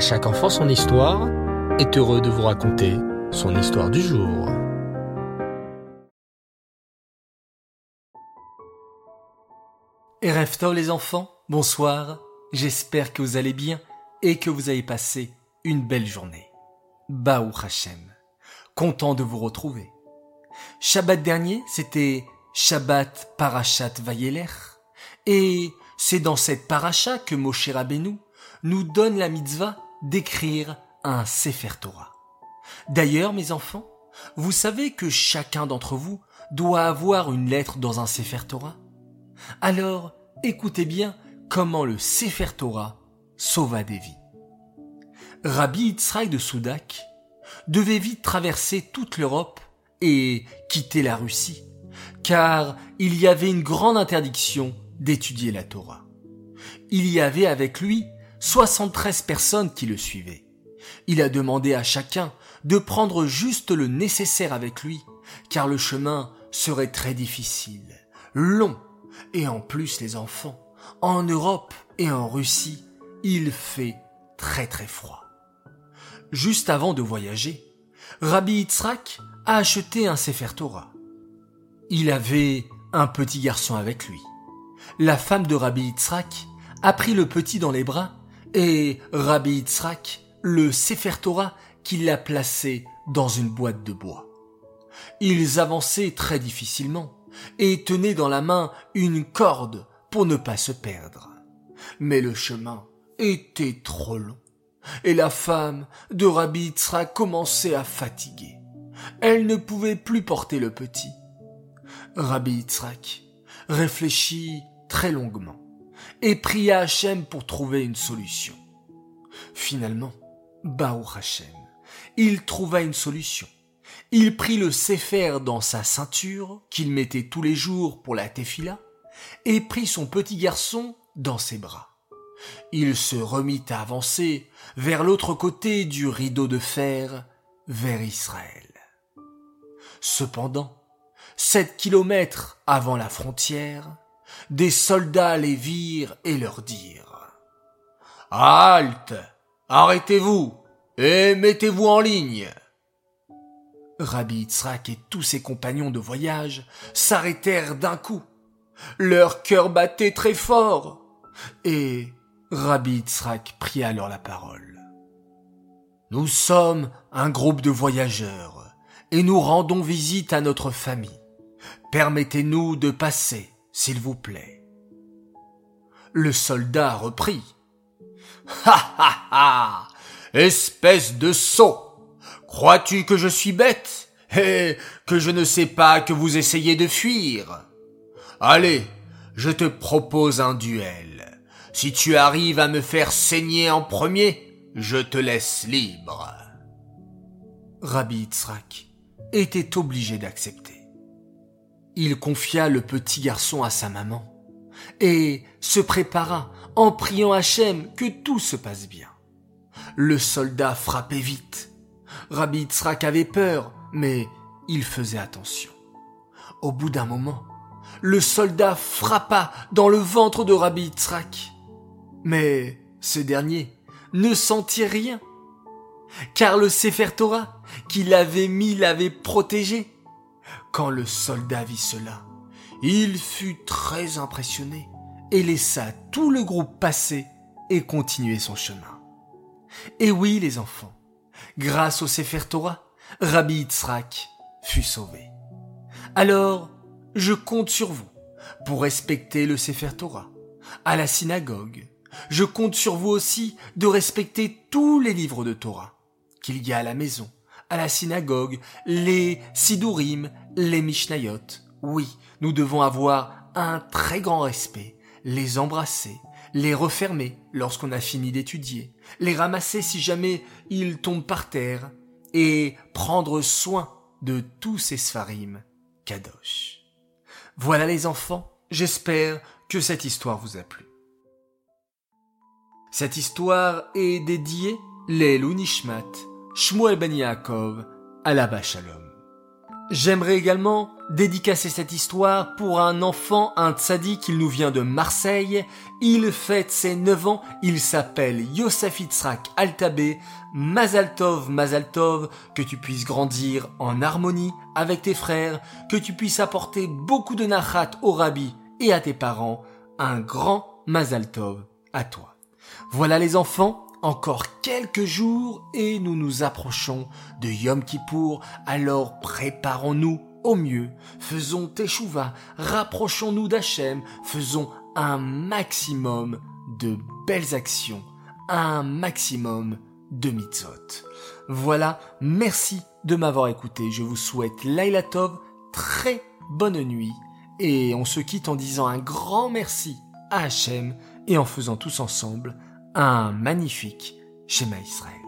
Chaque enfant son histoire est heureux de vous raconter son histoire du jour. Ereftol les enfants, bonsoir. J'espère que vous allez bien et que vous avez passé une belle journée. Baou Hashem. Content de vous retrouver. Shabbat dernier, c'était Shabbat Parashat Vayeler. Et c'est dans cette paracha que Moshe Rabbeinu nous donne la mitzvah d'écrire un Sefer Torah. D'ailleurs, mes enfants, vous savez que chacun d'entre vous doit avoir une lettre dans un Sefer Torah? Alors, écoutez bien comment le Sefer Torah sauva des vies. Rabbi Yitzhak de Soudak devait vite traverser toute l'Europe et quitter la Russie, car il y avait une grande interdiction d'étudier la Torah. Il y avait avec lui 73 personnes qui le suivaient. Il a demandé à chacun de prendre juste le nécessaire avec lui, car le chemin serait très difficile, long, et en plus les enfants, en Europe et en Russie, il fait très très froid. Juste avant de voyager, Rabbi Yitzhak a acheté un Sefer Torah. Il avait un petit garçon avec lui. La femme de Rabbi Yitzhak a pris le petit dans les bras et Rabbi Yitzhak le Sefer Torah qu'il a placé dans une boîte de bois. Ils avançaient très difficilement et tenaient dans la main une corde pour ne pas se perdre. Mais le chemin était trop long et la femme de Rabbi Yitzhak commençait à fatiguer. Elle ne pouvait plus porter le petit. Rabbi Yitzhak réfléchit très longuement et pria Hachem pour trouver une solution. Finalement, Baou Hachem, il trouva une solution. Il prit le Sefer dans sa ceinture, qu'il mettait tous les jours pour la tefila, et prit son petit garçon dans ses bras. Il se remit à avancer vers l'autre côté du rideau de fer, vers Israël. Cependant, sept kilomètres avant la frontière, des soldats les virent et leur dirent Halte Arrêtez-vous et mettez-vous en ligne Rabbi Yitzhak et tous ses compagnons de voyage s'arrêtèrent d'un coup. Leur cœur battait très fort. Et Rabbi Yitzhak prit alors la parole. Nous sommes un groupe de voyageurs et nous rendons visite à notre famille. Permettez-nous de passer s'il vous plaît. Le soldat reprit. Ha ha ha. Espèce de sot. Crois-tu que je suis bête? Et que je ne sais pas que vous essayez de fuir? Allez, je te propose un duel. Si tu arrives à me faire saigner en premier, je te laisse libre. Rabbi Yitzhak était obligé d'accepter. Il confia le petit garçon à sa maman et se prépara en priant Hachem que tout se passe bien. Le soldat frappait vite. Rabbi Yitzhak avait peur, mais il faisait attention. Au bout d'un moment, le soldat frappa dans le ventre de Rabbi Yitzhak. Mais ce dernier ne sentit rien, car le Sefer Torah qu'il avait mis l'avait protégé. Quand le soldat vit cela, il fut très impressionné et laissa tout le groupe passer et continuer son chemin. Et oui, les enfants, grâce au Sefer Torah, Rabbi Yitzhak fut sauvé. Alors, je compte sur vous pour respecter le Sefer Torah à la synagogue. Je compte sur vous aussi de respecter tous les livres de Torah qu'il y a à la maison à la synagogue, les Sidurim, les Mishnayot. Oui, nous devons avoir un très grand respect, les embrasser, les refermer lorsqu'on a fini d'étudier, les ramasser si jamais ils tombent par terre, et prendre soin de tous ces Sfarim, Kadosh. Voilà les enfants, j'espère que cette histoire vous a plu. Cette histoire est dédiée les Nishmat, Shmuel Ben Yaakov, Alaba Shalom. J'aimerais également dédicacer cette histoire pour un enfant, un tzaddik, il nous vient de Marseille. Il fête ses 9 ans, il s'appelle Yosef Itzrak Altabé. Mazaltov, Mazaltov, que tu puisses grandir en harmonie avec tes frères, que tu puisses apporter beaucoup de nachat au rabbi et à tes parents. Un grand Mazaltov à toi. Voilà les enfants, encore quelques jours et nous nous approchons de Yom Kippour, alors préparons-nous au mieux, faisons Teshuvah, rapprochons-nous d'Hachem, faisons un maximum de belles actions, un maximum de mitzvot. Voilà, merci de m'avoir écouté, je vous souhaite Laila Tov, très bonne nuit, et on se quitte en disant un grand merci à Hachem et en faisant tous ensemble un magnifique schéma Israël.